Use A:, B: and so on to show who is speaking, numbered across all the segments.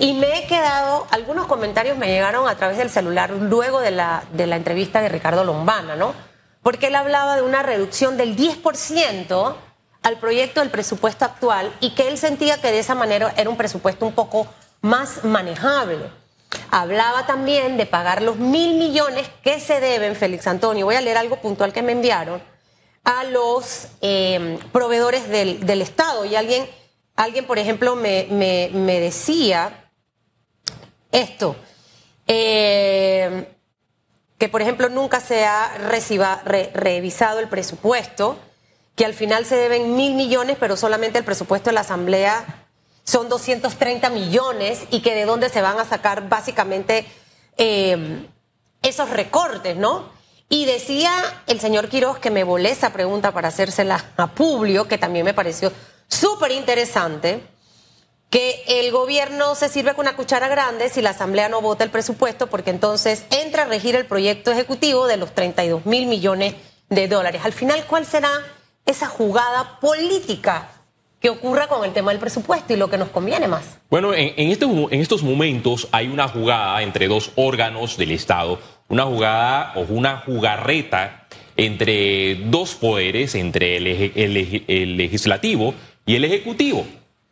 A: Y me he quedado, algunos comentarios me llegaron a través del celular luego de la, de la entrevista de Ricardo Lombana, ¿no? Porque él hablaba de una reducción del 10% al proyecto del presupuesto actual y que él sentía que de esa manera era un presupuesto un poco más manejable. Hablaba también de pagar los mil millones que se deben, Félix Antonio, voy a leer algo puntual que me enviaron, a los eh, proveedores del, del, Estado. Y alguien, alguien por ejemplo, me, me, me decía esto, eh, que por ejemplo nunca se ha revisado el presupuesto, que al final se deben mil millones, pero solamente el presupuesto de la Asamblea son 230 millones y que de dónde se van a sacar básicamente eh, esos recortes, ¿no? Y decía el señor Quiroz que me volé esa pregunta para hacérsela a Publio, que también me pareció súper interesante, que el gobierno se sirve con una cuchara grande si la Asamblea no vota el presupuesto, porque entonces entra a regir el proyecto ejecutivo de los 32 mil millones de dólares. Al final, ¿cuál será esa jugada política que ocurra con el tema del presupuesto y lo que nos conviene más?
B: Bueno, en, en, este, estos momentos hay una jugada entre dos órganos del Estado, una jugada o una jugarreta entre dos poderes, entre el, el, el legislativo y el ejecutivo.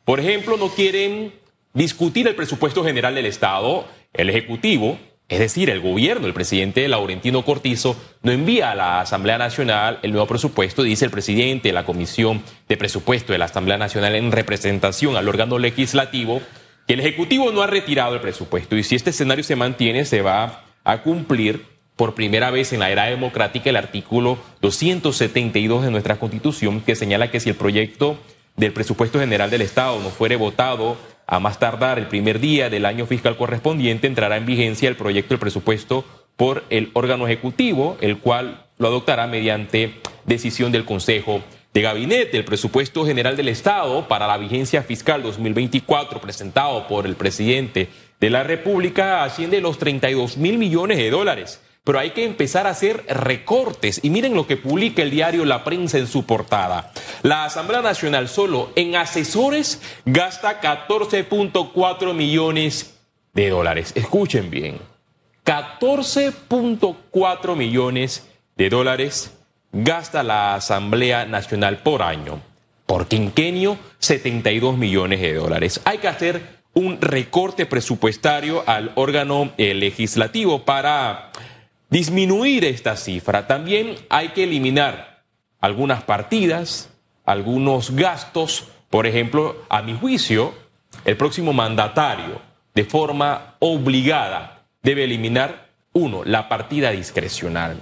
B: Por ejemplo, no quieren discutir el presupuesto general del Estado, el Ejecutivo, es decir, el gobierno, el presidente Laurentino Cortizo, no envía a la Asamblea Nacional el nuevo presupuesto, dice el presidente de la Comisión de Presupuesto de la Asamblea Nacional en representación al órgano legislativo, que el Ejecutivo no ha retirado el presupuesto. Y si este escenario se mantiene se va a cumplir por primera vez en la era democrática el artículo 272 de nuestra Constitución que señala que si el proyecto del presupuesto general del Estado no fuere votado a más tardar el primer día del año fiscal correspondiente, entrará en vigencia el proyecto del presupuesto por el órgano ejecutivo, el cual lo adoptará mediante decisión del Consejo de Gabinete. El presupuesto general del Estado para la vigencia fiscal 2024 presentado por el presidente de la República asciende a los 32 mil millones de dólares pero hay que empezar a hacer recortes. Y miren lo que publica el diario La Prensa en su portada. La Asamblea Nacional solo en asesores gasta 14.4 millones de dólares. Escuchen bien. 14.4 millones de dólares gasta la Asamblea Nacional por año. Por quinquenio, 72 millones de dólares. Hay que hacer un recorte presupuestario al órgano eh, legislativo para disminuir esta cifra. También hay que eliminar algunas partidas, algunos gastos. Por ejemplo, a mi juicio, el próximo mandatario, de forma obligada, debe eliminar, uno, la partida discrecional.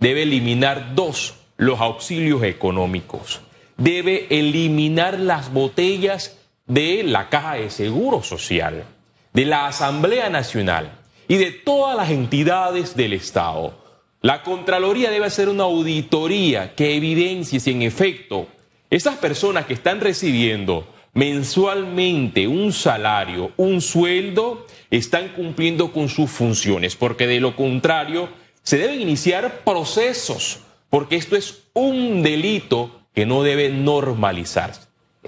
B: Debe eliminar, dos, los auxilios económicos. Debe eliminar las botellas de la Caja de Seguro Social, de la Asamblea Nacional y de todas las entidades del Estado. La Contraloría debe hacer una auditoría que evidencie si en efecto esas personas que están recibiendo mensualmente un salario, un sueldo, están cumpliendo con sus funciones, porque de lo contrario se deben iniciar procesos, porque esto es un delito que no debe normalizarse.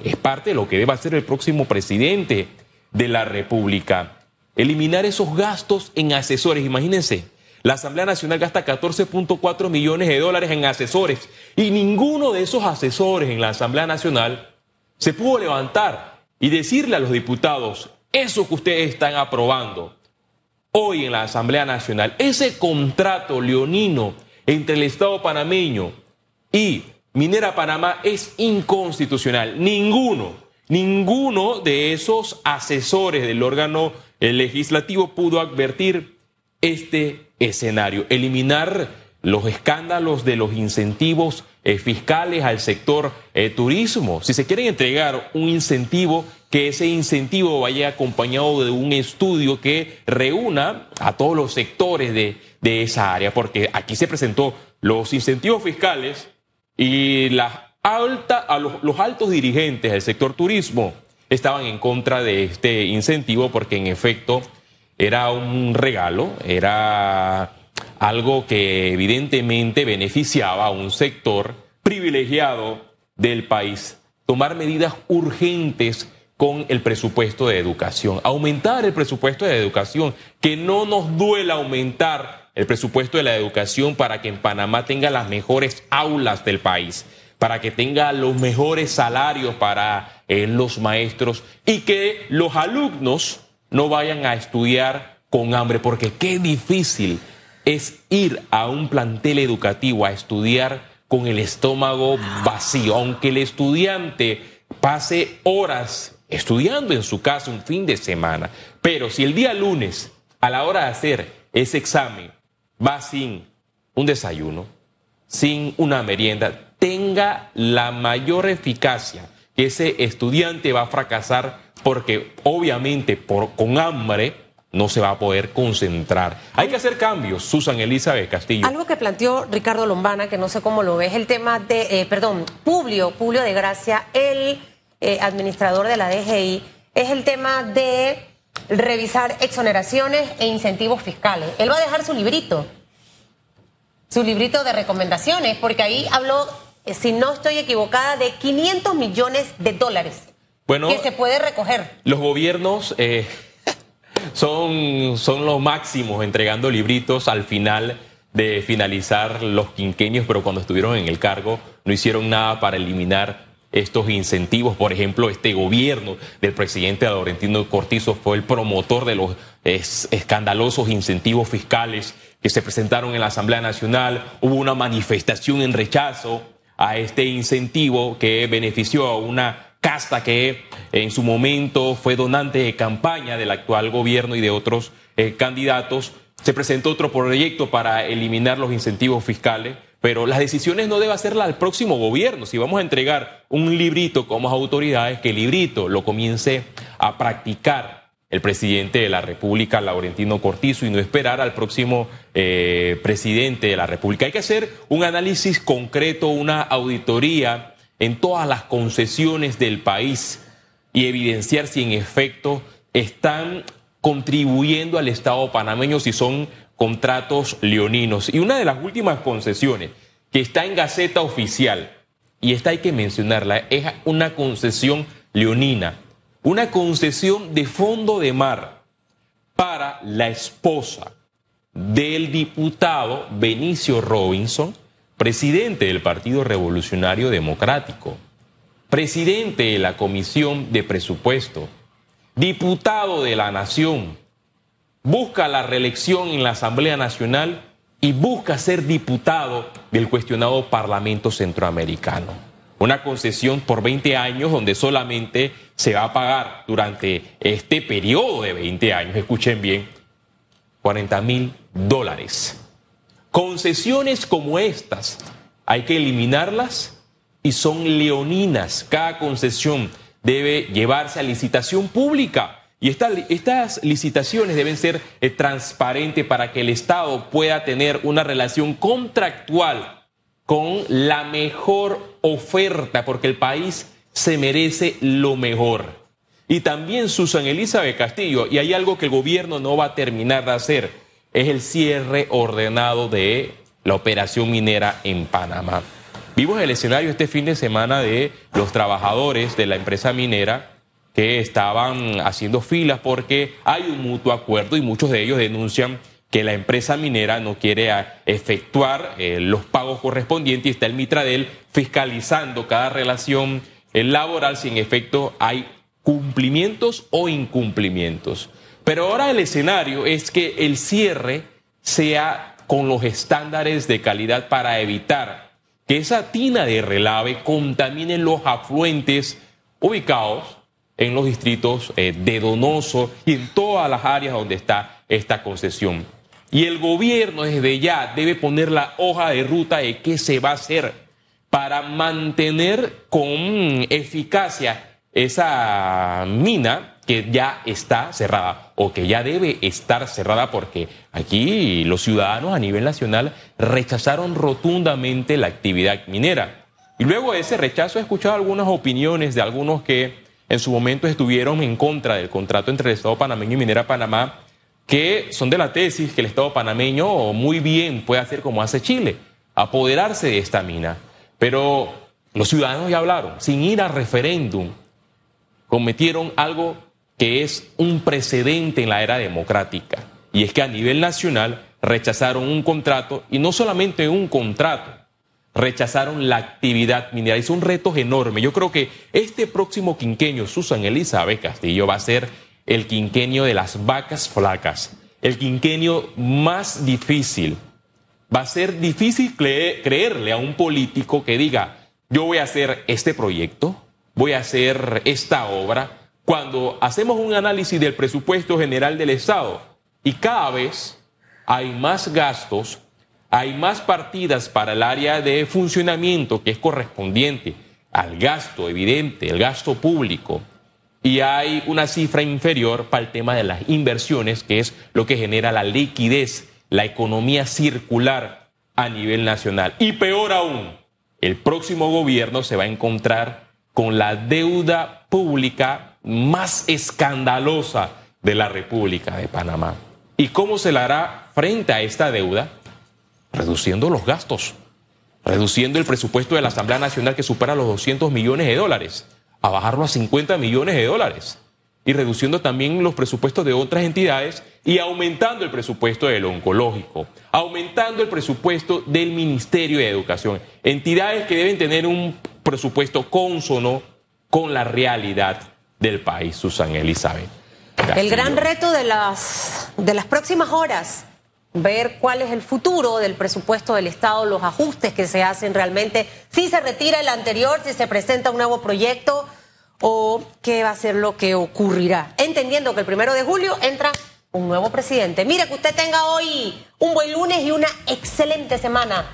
B: Es parte de lo que debe hacer el próximo presidente de la República eliminar esos gastos en asesores. Imagínense, la Asamblea Nacional gasta 14.4 millones de dólares en asesores y ninguno de esos asesores en la Asamblea Nacional se pudo levantar y decirle a los diputados, eso que ustedes están aprobando hoy en la Asamblea Nacional, ese contrato leonino entre el Estado panameño y Minera Panamá es inconstitucional. Ninguno, ninguno de esos asesores del órgano el legislativo pudo advertir este escenario, eliminar los escándalos de los incentivos eh, fiscales al sector eh, turismo. Si se quiere entregar un incentivo, que ese incentivo vaya acompañado de un estudio que reúna a todos los sectores de, esa área, porque aquí se presentó los incentivos fiscales y a los, los altos dirigentes del sector turismo estaban en contra de este incentivo porque en efecto era un regalo, era algo que evidentemente beneficiaba a un sector privilegiado del país. Tomar medidas urgentes con el presupuesto de educación, aumentar el presupuesto de educación, que no nos duela aumentar el presupuesto de la educación para que en Panamá tenga las mejores aulas del país, para que tenga los mejores salarios para eh, los maestros y que los alumnos no vayan a estudiar con hambre, porque qué difícil es ir a un plantel educativo a estudiar con el estómago vacío, aunque el estudiante pase horas estudiando en su casa un fin de semana. Pero si el día lunes, a la hora de hacer ese examen, va sin un desayuno, sin una merienda, tenga la mayor eficacia que ese estudiante va a fracasar porque obviamente por, con hambre no se va a poder concentrar. Hay que hacer cambios, Susan Elizabeth Castillo.
A: Algo que planteó Ricardo Lombana, que no sé cómo lo ves, el tema de, eh, perdón, Publio, Publio de Gracia, el eh, administrador de la DGI, es el tema de revisar exoneraciones e incentivos fiscales. Él va a dejar su librito, su librito de recomendaciones, porque ahí habló, si no estoy equivocada, de 500 millones de dólares bueno, que se puede recoger.
B: Los gobiernos son, son los máximos entregando libritos al final de finalizar los quinquenios, pero cuando estuvieron en el cargo no hicieron nada para eliminar estos incentivos. Por ejemplo, este gobierno del presidente Laurentino Cortizo fue el promotor de los escandalosos incentivos fiscales que se presentaron en la Asamblea Nacional. Hubo una manifestación en rechazo a este incentivo que benefició a una casta que en su momento fue donante de campaña del actual gobierno y de otros eh, candidatos. Se presentó otro proyecto para eliminar los incentivos fiscales, pero las decisiones no debe hacerlas al próximo gobierno. Si vamos a entregar un librito como autoridades, que el librito lo comience a practicar el presidente de la República, Laurentino Cortizo, y no esperar al próximo eh, presidente de la República. Hay que hacer un análisis concreto, una auditoría en todas las concesiones del país y evidenciar si en efecto están contribuyendo al Estado panameño si son contratos leoninos. Y una de las últimas concesiones que está en Gaceta Oficial, y esta hay que mencionarla, es una concesión leonina, una concesión de fondo de mar para la esposa del diputado Benicio Robinson, presidente del Partido Revolucionario Democrático, presidente de la Comisión de Presupuesto, diputado de la Nación, busca la reelección en la Asamblea Nacional y busca ser diputado del cuestionado Parlamento Centroamericano. Una concesión por 20 años donde solamente se va a pagar durante este periodo de 20 años, escuchen bien, 40 mil dólares Concesiones como estas hay que eliminarlas y son leoninas. Cada concesión debe llevarse a licitación pública. Y estas licitaciones deben ser eh, transparentes para que el Estado pueda tener una relación contractual con la mejor oferta, porque el país se merece lo mejor. Y también Susan Elizabeth Castillo, y hay algo que el gobierno no va a terminar de hacer, es el cierre ordenado de la operación minera en Panamá. Vimos el escenario este fin de semana de los trabajadores de la empresa minera que estaban haciendo filas porque hay un mutuo acuerdo y muchos de ellos denuncian que la empresa minera no quiere efectuar eh, los pagos correspondientes y está el Mitradel fiscalizando cada relación eh, laboral si en efecto hay cumplimientos o incumplimientos. Pero ahora el escenario es que el cierre sea con los estándares de calidad para evitar que esa tina de relave contamine los afluentes ubicados en los distritos eh, de Donoso y en todas las áreas donde está esta concesión. Y el gobierno desde ya debe poner la hoja de ruta de qué se va a hacer para mantener con eficacia esa mina que ya está cerrada o que ya debe estar cerrada porque aquí los ciudadanos a nivel nacional rechazaron rotundamente la actividad minera. Y luego de ese rechazo he escuchado algunas opiniones de algunos que en su momento estuvieron en contra del contrato entre el Estado panameño y Minera Panamá, que son de la tesis que el Estado panameño muy bien puede hacer como hace Chile, apoderarse de esta mina. Pero los ciudadanos ya hablaron, sin ir a referéndum, cometieron algo que es un precedente en la era democrática. Y es que a nivel nacional rechazaron un contrato, y no solamente un contrato, rechazaron la actividad minera. Es un reto enorme. Yo creo que este próximo quinquenio, Susan Elizabeth Castillo, va a ser el quinquenio de las vacas flacas, el quinquenio más difícil. Va a ser difícil creerle a un político que diga, yo voy a hacer este proyecto, voy a hacer esta obra, cuando hacemos un análisis del presupuesto general del Estado y cada vez hay más gastos, hay más partidas para el área de funcionamiento que es correspondiente al gasto evidente, el gasto público, y hay una cifra inferior para el tema de las inversiones, que es lo que genera la liquidez, la economía circular a nivel nacional. Y peor aún, el próximo gobierno se va a encontrar con la deuda pública más escandalosa de la República de Panamá. ¿Y cómo se la hará frente a esta deuda? Reduciendo los gastos, reduciendo el presupuesto de la Asamblea Nacional que supera los 200 millones de dólares, a bajarlo a 50 millones de dólares y reduciendo también los presupuestos de otras entidades y aumentando el presupuesto del oncológico, aumentando el presupuesto del Ministerio de Educación, entidades que deben tener un presupuesto consono con la realidad del país, Susan Elizabeth.
A: El gran reto de las, de las próximas horas, ver cuál es el futuro del presupuesto del Estado, los ajustes que se hacen realmente, si se retira el anterior, si se presenta un nuevo proyecto o qué va a ser lo que ocurrirá. Entendiendo que el primero de julio entra un nuevo presidente. Mire que usted tenga hoy un buen lunes y una excelente semana.